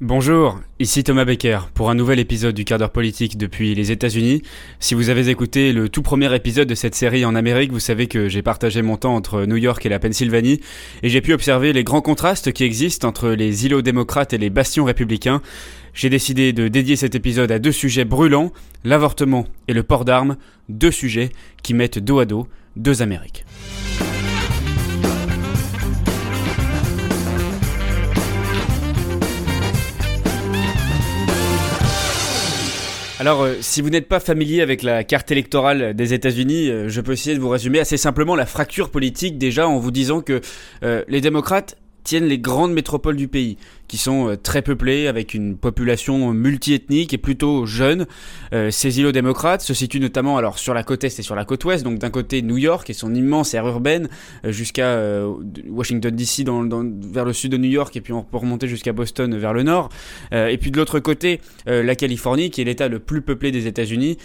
Bonjour, ici Thomas Becker pour un nouvel épisode du quart d'heure politique depuis les États-Unis. Si vous avez écouté le tout premier épisode de cette série en Amérique, vous savez que j'ai partagé mon temps entre New York et la Pennsylvanie et j'ai pu observer les grands contrastes qui existent entre les îlots démocrates et les bastions républicains. J'ai décidé de dédier cet épisode à deux sujets brûlants, l'avortement et le port d'armes, deux sujets qui mettent dos à dos deux Amériques. Alors, euh, si vous n'êtes pas familier avec la carte électorale des États-Unis, euh, je peux essayer de vous résumer assez simplement la fracture politique déjà en vous disant que euh, les démocrates tiennent les grandes métropoles du pays qui sont euh, très peuplés, avec une population multiethnique et plutôt jeune. Euh, ces îlots démocrates se situent notamment alors sur la côte est et sur la côte ouest, donc d'un côté New York et son immense aire urbaine euh, jusqu'à Washington DC vers le sud de New York et puis on peut remonter jusqu'à Boston vers le nord. et puis de l'autre côté la Californie qui est l'état le plus peuplé des États-Unis,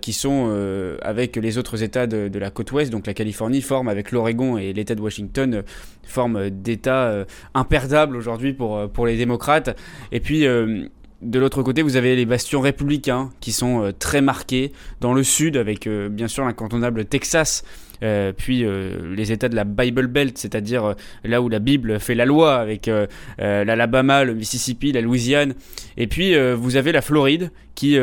qui sont avec les autres États de, de, la côte ouest, donc la Californie forme avec l'Oregon et l'État de Washington forme d'États imperdables aujourd'hui pour euh, pour, les démocrates. Et puis euh, de l'autre côté, vous avez les bastions républicains qui sont euh, très marqués dans le sud, avec bien sûr l'incontournable Texas, puis les États de la Bible Belt, c'est-à-dire là où la Bible fait la loi, avec l'Alabama, le Mississippi, la Louisiane. Et puis vous avez la Floride, qui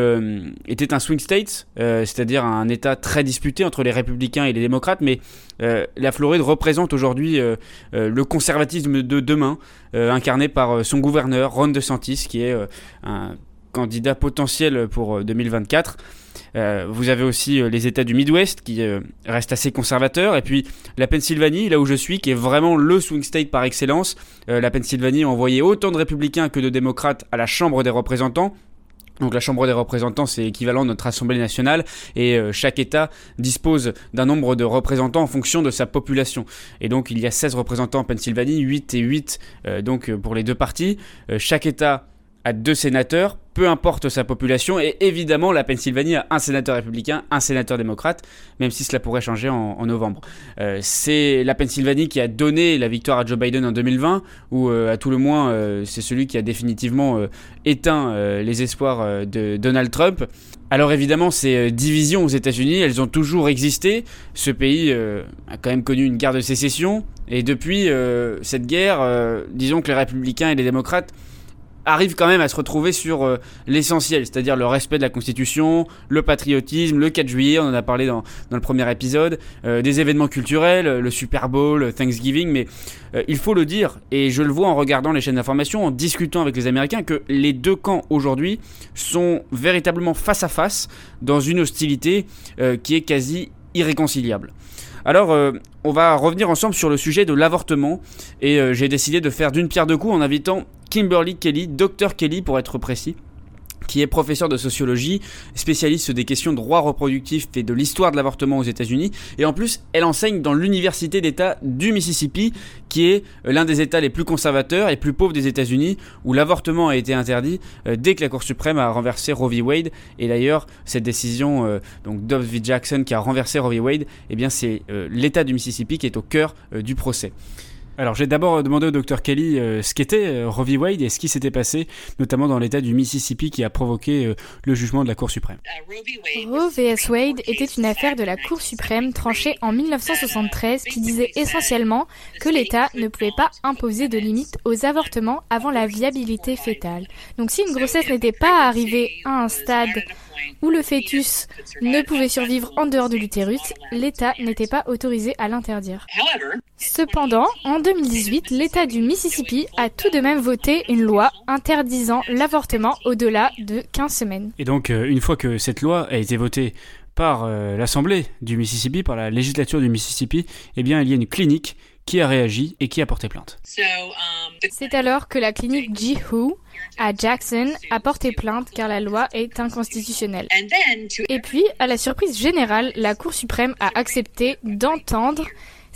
était un swing state, c'est-à-dire un État très disputé entre les républicains et les démocrates, mais euh, la Floride représente aujourd'hui euh, euh, le conservatisme de demain, incarné par son gouverneur Ron DeSantis, qui est un candidat potentiel pour 2024. Vous avez aussi les États du Midwest qui restent assez conservateurs, et puis la Pennsylvanie, là où je suis, qui est vraiment le swing state par excellence. la Pennsylvanie a envoyé autant de républicains que de démocrates à la Chambre des représentants. Donc la Chambre des représentants, c'est équivalent de notre Assemblée nationale, et euh, chaque État dispose d'un nombre de représentants en fonction de sa population. Et donc il y a 16 représentants en Pennsylvanie, 8 et 8 euh, donc, pour les deux parties. Euh, chaque État a deux sénateurs, peu importe sa population, et évidemment la Pennsylvanie a un sénateur républicain, un sénateur démocrate, même si cela pourrait changer en, novembre. Euh, c'est la Pennsylvanie qui a donné la victoire à Joe Biden en 2020, ou euh, à tout le moins euh, c'est celui qui a définitivement éteint les espoirs de Donald Trump. Alors évidemment, ces divisions aux États-Unis, elles ont toujours existé. Ce pays a quand même connu une guerre de sécession, et depuis cette guerre, disons que les républicains et les démocrates arrive quand même à se retrouver sur euh, l'essentiel, c'est-à-dire le respect de la Constitution, le patriotisme, le 4 juillet, on en a parlé dans, le premier épisode, euh, des événements culturels, le Super Bowl, Thanksgiving, mais euh, il faut le dire, et je le vois en regardant les chaînes d'information, en discutant avec les Américains, que les deux camps aujourd'hui sont véritablement face à face dans une hostilité qui est quasi irréconciliable. Alors, on va revenir ensemble sur le sujet de l'avortement, et j'ai décidé de faire d'une pierre deux coups en invitant Kimberly Kelly, Dr Kelly pour être précis qui est professeur de sociologie, spécialiste des questions de droit reproductif et de l'histoire de l'avortement aux États-Unis. Et en plus, elle enseigne dans l'université d'État du Mississippi, qui est euh, l'un des États les plus conservateurs et plus pauvres des États-Unis, où l'avortement a été interdit euh, dès que la Cour suprême a renversé Roe v. Wade. Et d'ailleurs, cette décision, euh, donc v. Jackson, qui a renversé Roe v. Wade, eh bien c'est l'État du Mississippi qui est au cœur du procès. Alors j'ai d'abord demandé au docteur Kelly euh, ce qu'était euh, Roe v. Wade et ce qui s'était passé, notamment dans l'État du Mississippi qui a provoqué euh, le jugement de la Cour suprême. Roe v. Wade était une affaire de la Cour suprême tranchée en 1973 qui disait essentiellement que l'État ne pouvait pas imposer de limites aux avortements avant la viabilité fétale. Donc si une grossesse n'était pas arrivée à un stade où le fœtus ne pouvait survivre en dehors de l'utérus, l'État n'était pas autorisé à l'interdire. Cependant, en 2018, l'État du Mississippi a tout de même voté une loi interdisant l'avortement au-delà de 15 semaines. Et donc, euh, une fois que cette loi a été votée par euh, l'Assemblée du Mississippi, par la législature du Mississippi, eh bien, il y a une clinique qui a réagi et qui a porté plainte. Um, C'est alors que la clinique Jihu à Jackson a porté plainte car la loi est inconstitutionnelle. Et puis, à la surprise générale, la Cour suprême a accepté d'entendre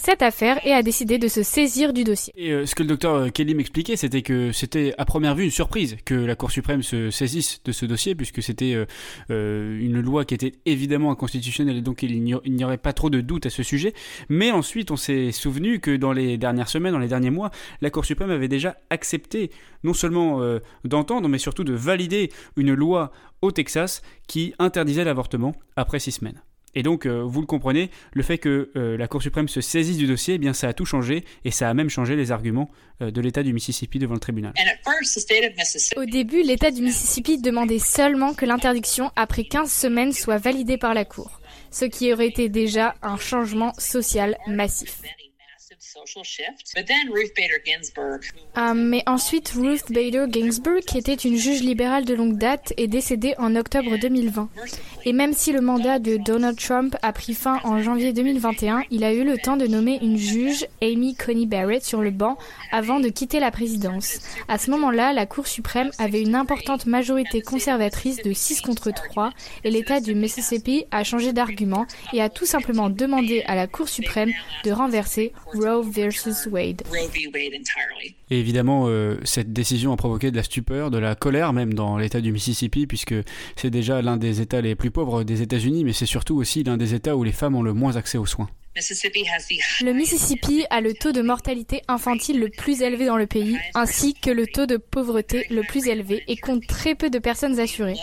cette affaire et a décidé de se saisir du dossier. Et euh, ce que le docteur euh, Kelly m'expliquait, c'était que c'était à première vue une surprise que la Cour suprême se saisisse de ce dossier, puisque c'était euh, une loi qui était évidemment inconstitutionnelle, et donc il n'y aurait pas trop de doute à ce sujet. Mais ensuite, on s'est souvenu que dans les dernières semaines, dans les derniers mois, la Cour suprême avait déjà accepté non seulement d'entendre, mais surtout de valider une loi au Texas qui interdisait l'avortement après six semaines. Et donc, euh, vous le comprenez, le fait que euh, la Cour suprême se saisisse du dossier, eh bien, ça a tout changé, et ça a même changé les arguments euh, de l'État du Mississippi devant le tribunal. Au début, l'État du Mississippi demandait seulement que l'interdiction, après 15 semaines, soit validée par la Cour, ce qui aurait été déjà un changement social massif. Ah, mais ensuite, Ruth Bader Ginsburg, qui était une juge libérale de longue date, est décédée en octobre 2020. Et même si le mandat de Donald Trump a pris fin en janvier 2021, il a eu le temps de nommer une juge, Amy Coney Barrett, sur le banc avant de quitter la présidence. À ce moment-là, la Cour suprême avait une importante majorité conservatrice de 6 contre 3 et l'État du Mississippi a changé d'argument et a tout simplement demandé à la Cour suprême de renverser Roe versus Wade. Et évidemment, euh, cette décision a provoqué de la stupeur, de la colère même dans l'État du Mississippi, puisque c'est déjà l'un des États les plus pauvres des États-Unis, mais c'est surtout aussi l'un des États où les femmes ont le moins accès aux soins. Le Mississippi a le taux de mortalité infantile le plus élevé dans le pays, ainsi que le taux de pauvreté le plus élevé et compte très peu de personnes assurées.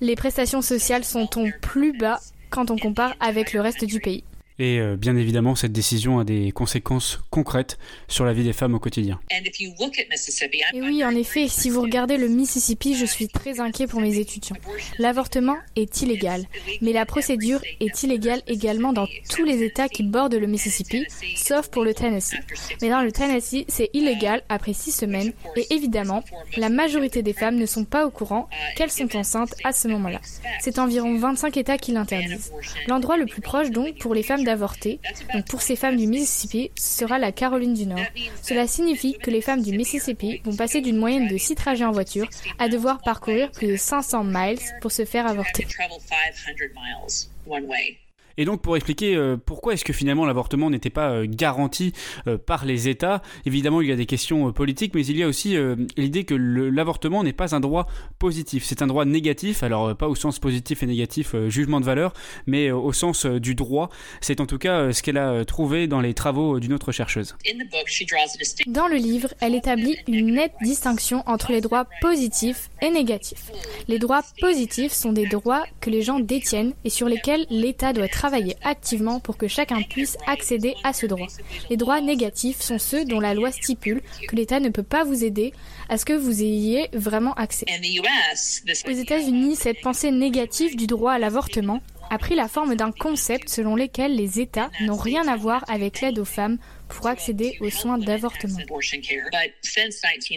Les prestations sociales sont au plus bas quand on compare avec le reste du pays. Et euh, bien évidemment, cette décision a des conséquences concrètes sur la vie des femmes au quotidien. Et oui, en effet, si vous regardez le Mississippi, je suis très inquiet pour mes étudiants. L'avortement est illégal, mais la procédure est illégale également dans tous les États qui bordent le Mississippi, sauf pour le Tennessee. Mais dans le Tennessee, c'est illégal après six semaines, et évidemment, la majorité des femmes ne sont pas au courant qu'elles sont enceintes à ce moment-là. C'est environ 25 États qui l'interdisent. L'endroit le plus proche donc pour les femmes pour ces femmes du Mississippi, ce sera la Caroline du Nord. Cela signifie que les femmes du Mississippi vont passer d'une moyenne de 6 trajets en voiture à devoir parcourir plus de 500 miles pour se faire avorter. Et donc pour expliquer euh, pourquoi est-ce que finalement l'avortement n'était pas euh, garanti euh, par les États, évidemment il y a des questions politiques, mais il y a aussi l'idée que l'avortement n'est pas un droit positif, c'est un droit négatif, alors pas au sens positif et négatif, jugement de valeur, mais au sens du droit. C'est en tout cas ce qu'elle a trouvé dans les travaux d'une autre chercheuse. Dans le livre, elle établit une nette distinction entre les droits positifs et négatifs. Les droits positifs sont des droits que les gens détiennent et sur lesquels l'État doit travailler travailler activement pour que chacun puisse accéder à ce droit. Les droits négatifs sont ceux dont la loi stipule que l'État ne peut pas vous aider à ce que vous ayez vraiment accès. Aux États-Unis, cette pensée négative du droit à l'avortement a pris la forme d'un concept selon lequel les États n'ont rien à voir avec l'aide aux femmes pour accéder aux soins d'avortement.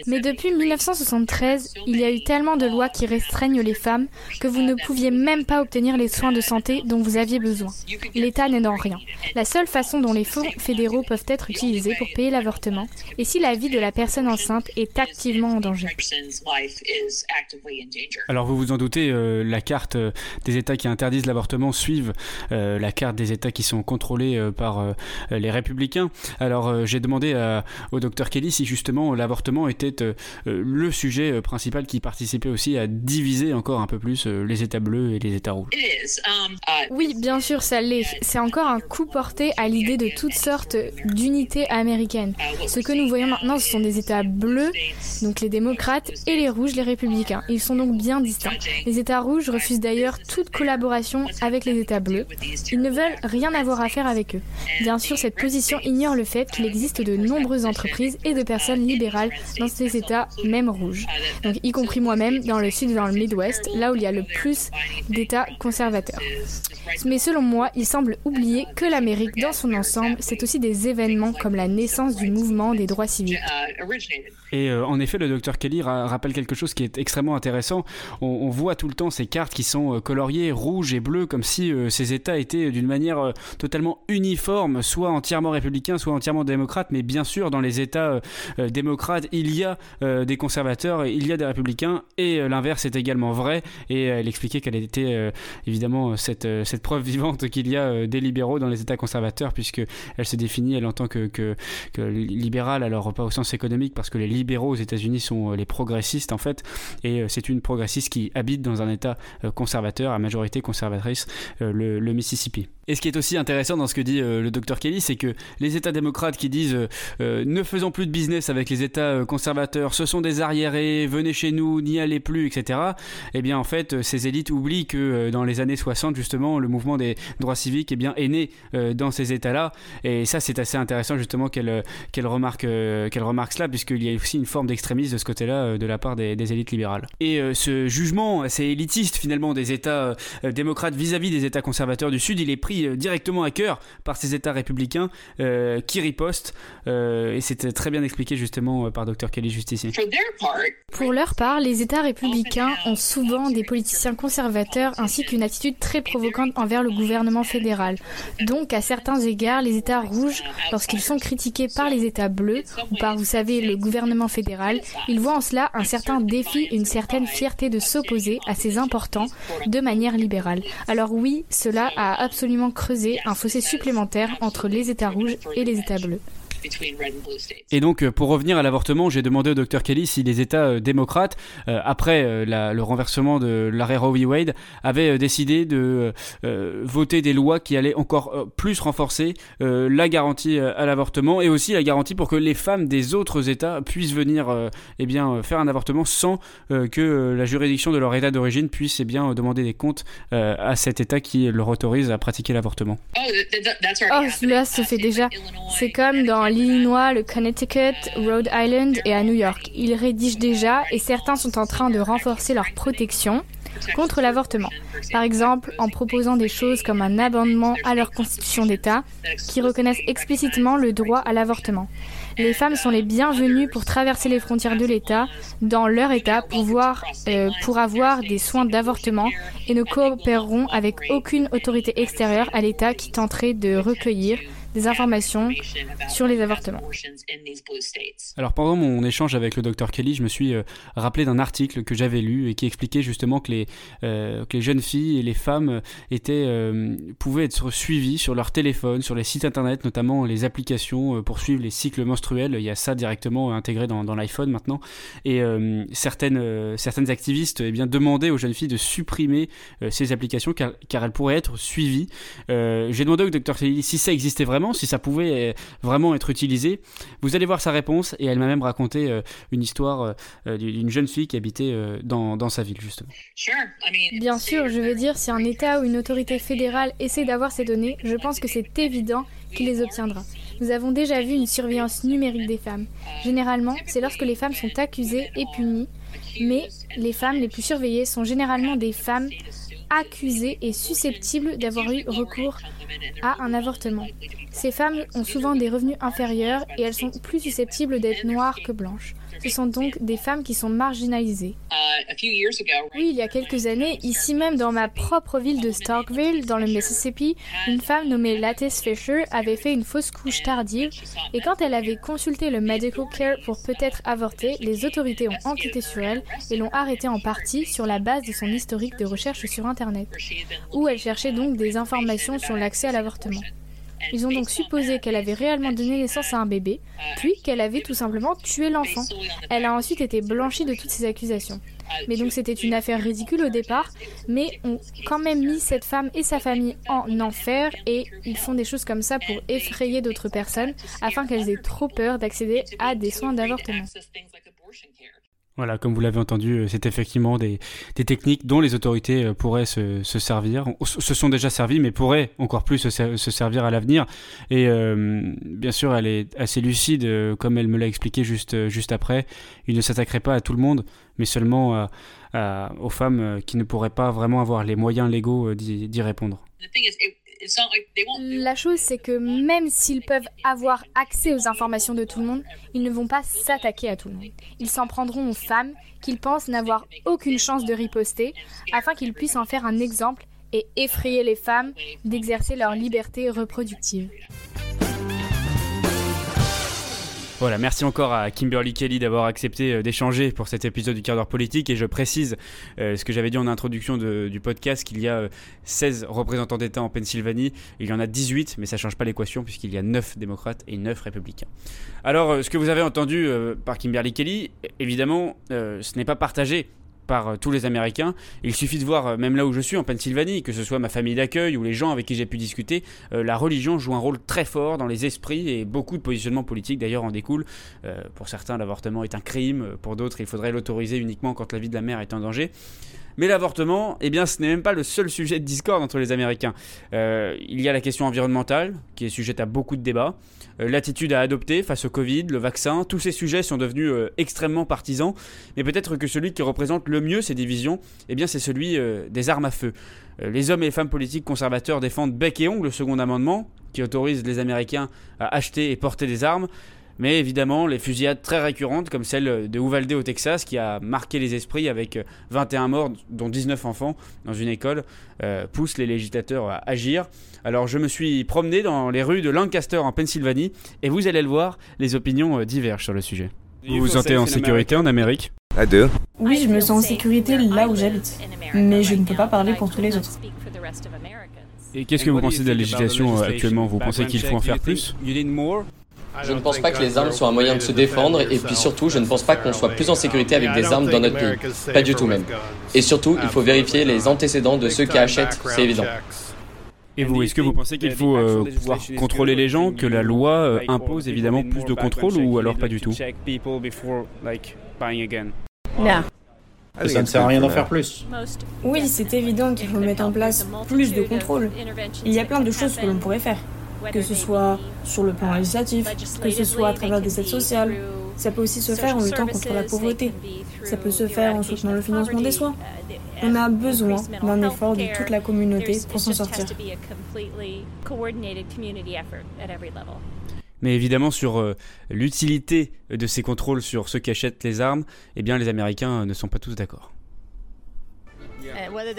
Mais depuis 1973, il y a eu tellement de lois qui restreignent les femmes que vous ne pouviez même pas obtenir les soins de santé dont vous aviez besoin. L'État n'aidant rien. La seule façon dont les fonds fédéraux peuvent être utilisés pour payer l'avortement est si la vie de la personne enceinte est activement en danger. Alors vous vous en doutez, euh, la carte euh, des États qui interdisent l'avortement suivent euh, la carte des États qui sont contrôlés par les républicains. Alors euh, j'ai demandé au docteur Kelly si justement l'avortement était euh, euh, le sujet principal qui participait aussi à diviser encore un peu plus les États bleus et les États rouges. Um, oui, bien sûr, ça l'est. C'est encore un coup porté à l'idée de toutes sortes d'unités américaines. Uh, ce que nous voyons maintenant, ce sont des États bleus, donc les démocrates, et les rouges, les républicains. Ils sont donc bien distincts. Les États rouges refusent d'ailleurs toute collaboration avec les États bleus. Ils ne veulent rien avoir à faire avec eux. Bien sûr, cette position ignore le fait qu'il existe de nombreuses entreprises et de personnes libérales dans ces États, même rouges. Donc, y compris moi-même, dans le sud et dans le Midwest, là où il y a le plus d'États conservateurs. Mais selon moi, il semble oublier que l'Amérique dans son ensemble, c'est aussi des événements comme la naissance du mouvement des droits civiques. Et euh, en effet, le docteur Kelly rappelle quelque chose qui est extrêmement intéressant. On, voit tout le temps ces cartes qui sont euh, coloriées rouge et bleu, comme si euh, ces États étaient d'une manière totalement uniforme, soit entièrement républicains, soit entièrement démocrate, mais bien sûr, dans les États démocrates, il y a des conservateurs, il y a des républicains, et l'inverse est également vrai. Et elle expliquait qu'elle était évidemment cette, preuve vivante qu'il y a des libéraux dans les États conservateurs, puisque elle se définit elle en tant que, que, libérale, alors pas au sens économique, parce que les libéraux aux États-Unis sont les progressistes en fait, et c'est une progressiste qui habite dans un État conservateur, à majorité conservatrice, le, le Mississippi. Et ce qui est aussi intéressant dans ce que dit euh, le docteur Kelly, c'est que les États démocrates qui disent euh, euh, ne faisons plus de business avec les États conservateurs, ce sont des arriérés, venez chez nous, n'y allez plus, etc. Eh bien, en fait, ces élites oublient que dans les années 60, justement, le mouvement des droits civiques eh bien, est né dans ces États-là. Et ça, c'est assez intéressant, justement, qu'elle qu'elle remarque, qu'elle remarque cela, puisqu'il y a aussi une forme d'extrémisme de ce côté-là de la part des, élites libérales. Et ce jugement assez élitiste, finalement, des États démocrates vis-à-vis -vis des États conservateurs du Sud, il est pris euh, directement à cœur par ces États républicains euh, qui ripostent. Euh, et c'était très bien expliqué justement par Dr Kelly juste ici. Pour leur part, les États républicains ont souvent des politiciens conservateurs ainsi qu'une attitude très provocante envers le gouvernement fédéral. Donc, à certains égards, les États rouges, lorsqu'ils sont critiqués par les États bleus ou par, vous savez, le gouvernement fédéral, ils voient en cela un certain défi, une certaine fierté de s'opposer à ces importants de manière libérale. Alors oui, cela a absolument creuser un fossé supplémentaire entre les États rouges et les États bleus. Et donc, euh, pour revenir à l'avortement, j'ai demandé au docteur Kelly si les États euh, démocrates, euh, après le renversement de l'arrêt Roe v. Wade, avaient décidé de voter des lois qui allaient encore plus renforcer la garantie à l'avortement et aussi la garantie pour que les femmes des autres États puissent venir eh bien, faire un avortement sans que la juridiction de leur État d'origine puisse eh bien, demander des comptes à cet État qui leur autorise à pratiquer l'avortement. Oh, cela se fait déjà. C'est comme dans l'Illinois, le Connecticut, Rhode Island et à New York. Ils rédigent déjà et certains sont en train de renforcer leur protection contre l'avortement. Par exemple, en proposant des choses comme un amendement à leur constitution d'État qui reconnaissent explicitement le droit à l'avortement. Les femmes sont les bienvenues pour traverser les frontières de l'État dans leur État pour, euh, pour avoir des soins d'avortement et ne coopéreront avec aucune autorité extérieure à l'État qui tenterait de recueillir des informations sur les avortements. Alors pendant mon échange avec le docteur Kelly, je me suis euh, rappelé d'un article que j'avais lu et qui expliquait justement que les, euh, jeunes filles et les femmes étaient, euh, pouvaient être suivies sur leur téléphone, sur les sites internet, notamment les applications pour suivre les cycles menstruels. Il y a ça directement intégré dans, dans l'iPhone maintenant. Et certaines, certaines activistes eh bien, demandaient aux jeunes filles de supprimer ces applications car, car, elles pourraient être suivies. J'ai demandé au docteur Kelly si ça existait vraiment si ça pouvait euh, vraiment être utilisé. Vous allez voir sa réponse et elle m'a même raconté euh, une histoire euh, d'une jeune fille qui habitait dans, dans sa ville justement. Bien sûr, je veux dire, si un État ou une autorité fédérale essaie d'avoir ces données, je pense que c'est évident qu'il les obtiendra. Nous avons déjà vu une surveillance numérique des femmes. Généralement, c'est lorsque les femmes sont accusées et punies, mais les femmes les plus surveillées sont généralement des femmes accusées et susceptibles d'avoir eu recours à un avortement. Ces femmes ont souvent des revenus inférieurs et elles sont plus susceptibles d'être noires que blanches. Ce sont donc des femmes qui sont marginalisées. Oui, il y a quelques années, ici même dans ma propre ville de Starkville, dans le Mississippi, une femme nommée Lattice Fisher avait fait une fausse couche tardive et quand elle avait consulté le medical care pour peut-être avorter, les autorités ont enquêté sur elle et l'ont arrêtée en partie sur la base de son historique de recherche sur Internet, où elle cherchait donc des informations sur l'accès à l'avortement. Ils ont donc supposé qu'elle avait réellement donné naissance à un bébé, puis qu'elle avait tout simplement tué l'enfant. Elle a ensuite été blanchie de toutes ces accusations. Mais donc c'était une affaire ridicule au départ, mais ont quand même mis cette femme et sa famille en enfer et ils font des choses comme ça pour effrayer d'autres personnes afin qu'elles aient trop peur d'accéder à des soins d'avortement. Voilà, comme vous l'avez entendu, euh, c'est effectivement des, techniques dont les autorités euh, pourraient se, se, servir, se sont déjà servis, mais pourraient encore plus se, se servir à l'avenir. Et euh, bien sûr, elle est assez lucide, comme elle me l'a expliqué juste, juste après. Il ne s'attaquerait pas à tout le monde, mais seulement aux femmes qui ne pourraient pas vraiment avoir les moyens légaux d'y répondre. La chose, c'est que même s'ils peuvent avoir accès aux informations de tout le monde, ils ne vont pas s'attaquer à tout le monde. Ils s'en prendront aux femmes qu'ils pensent n'avoir aucune chance de riposter, afin qu'ils puissent en faire un exemple et effrayer les femmes d'exercer leur liberté reproductive. Voilà, merci encore à Kimberly Kelly d'avoir accepté euh, d'échanger pour cet épisode du quart d'heure politique. Et je précise euh, ce que j'avais dit en introduction du podcast qu'il y a 16 représentants d'État en Pennsylvanie. Il y en a 18, mais ça ne change pas l'équation puisqu'il y a 9 démocrates et 9 républicains. Alors, ce que vous avez entendu par Kimberly Kelly, évidemment, ce n'est pas partagé par euh, tous les Américains. Il suffit de voir, euh, même là où je suis, en Pennsylvanie, que ce soit ma famille d'accueil ou les gens avec qui j'ai pu discuter, euh, la religion joue un rôle très fort dans les esprits et beaucoup de positionnements politiques d'ailleurs en découlent. pour certains, l'avortement est un crime, pour d'autres, il faudrait l'autoriser uniquement quand la vie de la mère est en danger. Mais l'avortement, eh bien, ce n'est même pas le seul sujet de discorde entre les Américains. il y a la question environnementale, qui est sujette à beaucoup de débats. Euh, l'attitude à adopter face au Covid, le vaccin, tous ces sujets sont devenus euh, extrêmement partisans, mais peut-être que celui qui représente le mieux ces divisions, eh bien c'est celui euh, des armes à feu. les hommes et les femmes politiques conservateurs défendent bec et ongle le second amendement, qui autorise les Américains à acheter et porter des armes. Mais évidemment, les fusillades très récurrentes, comme celle de Uvalde au Texas, qui a marqué les esprits avec 21 morts, dont 19 enfants, dans une école, euh, poussent les législateurs à agir. Alors je me suis promené dans les rues de Lancaster en Pennsylvanie, et vous allez le voir, les opinions euh, divergent sur le sujet. Vous vous sentez en sécurité en Amérique? Oui, je me sens en sécurité là où j'habite, mais je ne peux pas parler pour tous les autres. Et qu'est-ce que vous pensez de la législation euh, actuellement? Vous pensez qu'il faut en faire plus? Je ne pense pas que les armes soient un moyen de se défendre et puis surtout, je ne pense pas qu'on soit plus en sécurité avec des armes dans notre pays. Pas du tout même. Et surtout, il faut vérifier les antécédents de ceux qui achètent, c'est évident. Et vous, est-ce que vous pensez qu'il faut euh, pouvoir contrôler les gens, que la loi euh, impose évidemment plus de contrôle ou alors pas du tout? Non. Ça ne sert à rien d'en faire plus. Oui, c'est évident qu'il faut mettre en place plus de contrôle. Il y a plein de choses que l'on pourrait faire que ce soit sur le plan législatif, que ce soit à travers des aides sociales. Ça peut aussi se faire en luttant contre la pauvreté. Ça peut se faire en soutenant le financement des soins. On a besoin d'un effort de toute la communauté pour s'en sortir. Mais évidemment, sur euh, l'utilité de ces contrôles sur ceux qui achètent les armes, eh bien, les Américains ne sont pas tous d'accord.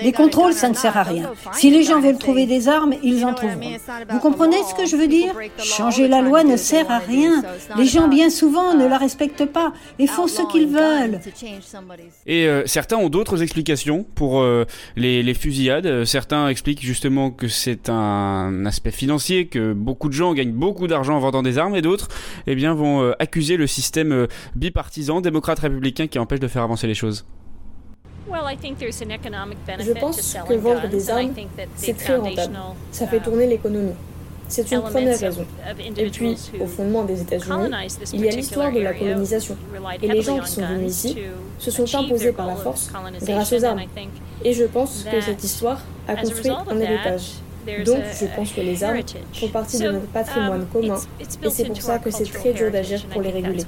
Les contrôles, ça ne sert à rien. Si les gens veulent trouver des armes, ils en trouveront. Vous comprenez ce que je veux dire Changer la loi ne sert à rien. Les gens, bien souvent, ne la respectent pas et font ce qu'ils veulent. Et euh, certains ont d'autres explications pour euh, les, fusillades. Certains expliquent justement que c'est un aspect financier, que beaucoup de gens gagnent beaucoup d'argent en vendant des armes, et d'autres eh bien, vont euh, accuser le système bipartisan démocrate-républicain qui empêche de faire avancer les choses. Je pense que vendre des armes, c'est très rentable. Ça fait tourner l'économie. C'est une première raison. Et puis, au fondement des États-Unis, il y a l'histoire de la colonisation. Et les gens qui sont venus ici se sont imposés par la force grâce aux armes. Et je pense que cette histoire a construit un héritage. Donc, je pense que les armes font partie de notre patrimoine um, commun. Et c'est pour ça que c'est très dur d'agir pour les réguler.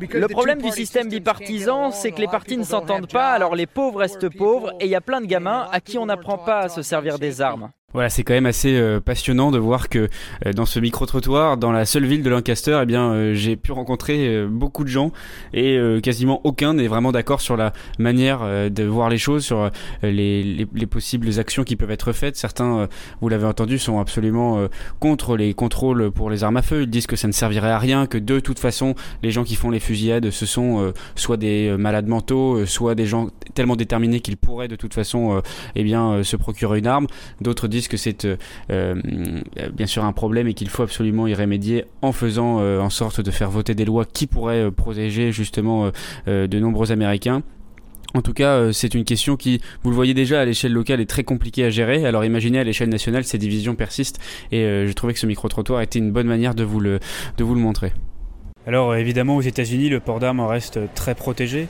Le problème du système bipartisan, c'est que les partis ne s'entendent pas, alors les pauvres restent pauvres, et il y a plein de gamins à qui on n'apprend pas à se servir des armes. Voilà, c'est quand même assez euh, passionnant de voir que euh, dans ce micro-trottoir, dans la seule ville de Lancaster, eh bien, euh, j'ai pu rencontrer beaucoup de gens et quasiment aucun n'est vraiment d'accord sur la manière de voir les choses, sur les, les, les, possibles actions qui peuvent être faites. Certains, vous l'avez entendu, sont absolument contre les contrôles pour les armes à feu. Ils disent que ça ne servirait à rien, que de toute façon, les gens qui font les fusillades, ce sont soit des malades mentaux, soit des gens tellement déterminés qu'ils pourraient de toute façon, eh bien, se procurer une arme. D'autres disent que c'est euh, euh, bien sûr un problème et qu'il faut absolument y remédier en faisant euh, en sorte de faire voter des lois qui pourraient protéger justement de nombreux Américains. En tout cas, c'est une question qui, vous le voyez déjà, à l'échelle locale est très compliquée à gérer. Alors imaginez à l'échelle nationale, ces divisions persistent et je trouvais que ce micro-trottoir était une bonne manière de vous le, de vous le montrer. Alors évidemment, aux États-Unis, le port d'armes reste très protégé.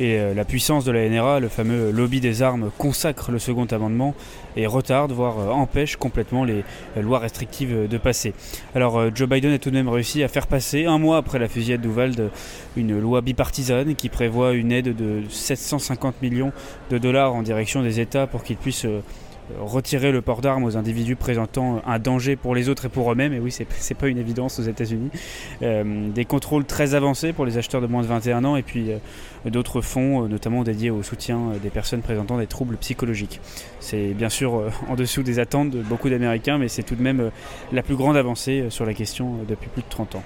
Et euh, la puissance de la NRA, le fameux lobby des armes, consacre le second amendement et retarde, voire euh, empêche complètement les euh, lois restrictives de passer. Alors Joe Biden a tout de même réussi à faire passer, un mois après la fusillade d'Uvalde, une loi bipartisane qui prévoit une aide de 750 millions de dollars en direction des États pour qu'ils puissent retirer le port d'armes aux individus présentant un danger pour les autres et pour eux-mêmes, et oui, c'est pas une évidence aux États-Unis. Euh, des contrôles très avancés pour les acheteurs de moins de 21 ans, et puis euh, d'autres fonds, euh, notamment dédiés au soutien des personnes présentant des troubles psychologiques. C'est bien sûr en dessous des attentes de beaucoup d'Américains, mais c'est tout de même la plus grande avancée sur la question depuis plus de 30 ans.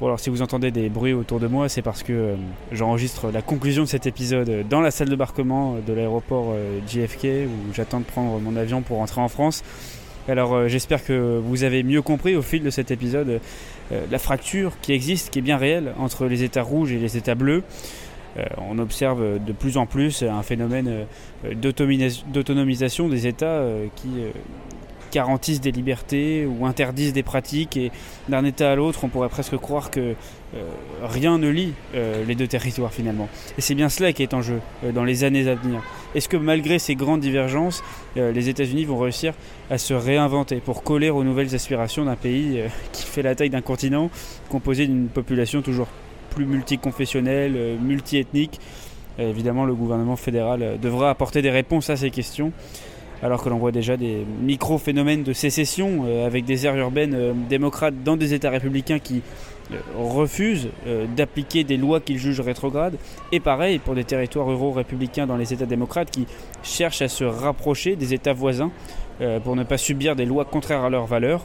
Bon alors si vous entendez des bruits autour de moi, c'est parce que euh, j'enregistre la conclusion de cet épisode dans la salle de barquement de l'aéroport euh, JFK où j'attends de prendre mon avion pour rentrer en France. Alors euh, j'espère que vous avez mieux compris au fil de cet épisode la fracture qui existe, qui est bien réelle entre les États rouges et les États bleus. on observe de plus en plus un phénomène d'autonomisation des États qui garantissent des libertés ou interdisent des pratiques. Et d'un État à l'autre, on pourrait presque croire que euh, rien ne lie euh, les deux territoires finalement. Et c'est bien cela qui est en jeu euh, dans les années à venir. Est-ce que malgré ces grandes divergences, les États-Unis vont réussir à se réinventer pour coller aux nouvelles aspirations d'un pays qui fait la taille d'un continent, composé d'une population toujours plus multiconfessionnelle, multiethnique? Évidemment, le gouvernement fédéral devra apporter des réponses à ces questions alors que l'on voit déjà des micro-phénomènes de sécession euh, avec des aires urbaines euh, démocrates dans des États républicains qui euh, refusent d'appliquer des lois qu'ils jugent rétrogrades, et pareil pour des territoires ruraux républicains dans les États démocrates qui cherchent à se rapprocher des États voisins pour ne pas subir des lois contraires à leurs valeurs.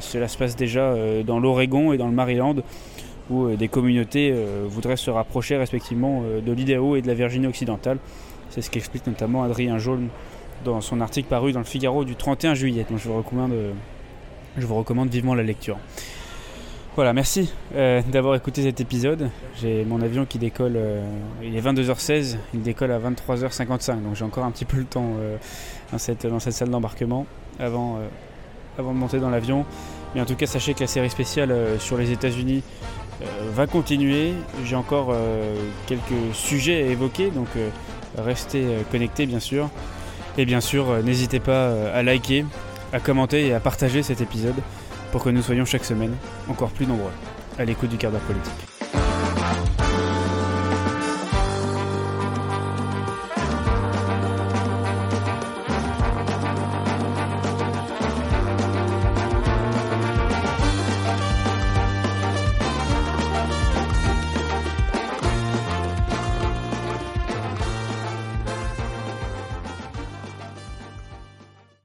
cela se passe déjà dans l'Oregon et dans le Maryland, où des communautés voudraient se rapprocher respectivement de l'Idaho et de la Virginie occidentale. C'est ce qu'explique notamment Adrien Jaune dans son article paru dans le Figaro du 31 juillet. Donc je vous recommande, euh, je vous recommande vivement la lecture. Voilà, merci euh, d'avoir écouté cet épisode. J'ai mon avion qui décolle, euh, il est 22h16, il décolle à 23h55, donc j'ai encore un petit peu le temps dans, cette, dans cette salle d'embarquement avant, avant de monter dans l'avion. Mais en tout cas, sachez que la série spéciale sur les États-Unis va continuer. J'ai encore quelques sujets à évoquer, donc restez connectés bien sûr. Et bien sûr, euh, n'hésitez pas euh, à liker, à commenter et à partager cet épisode pour que nous soyons chaque semaine encore plus nombreux à l'écoute du quart d'heure politique.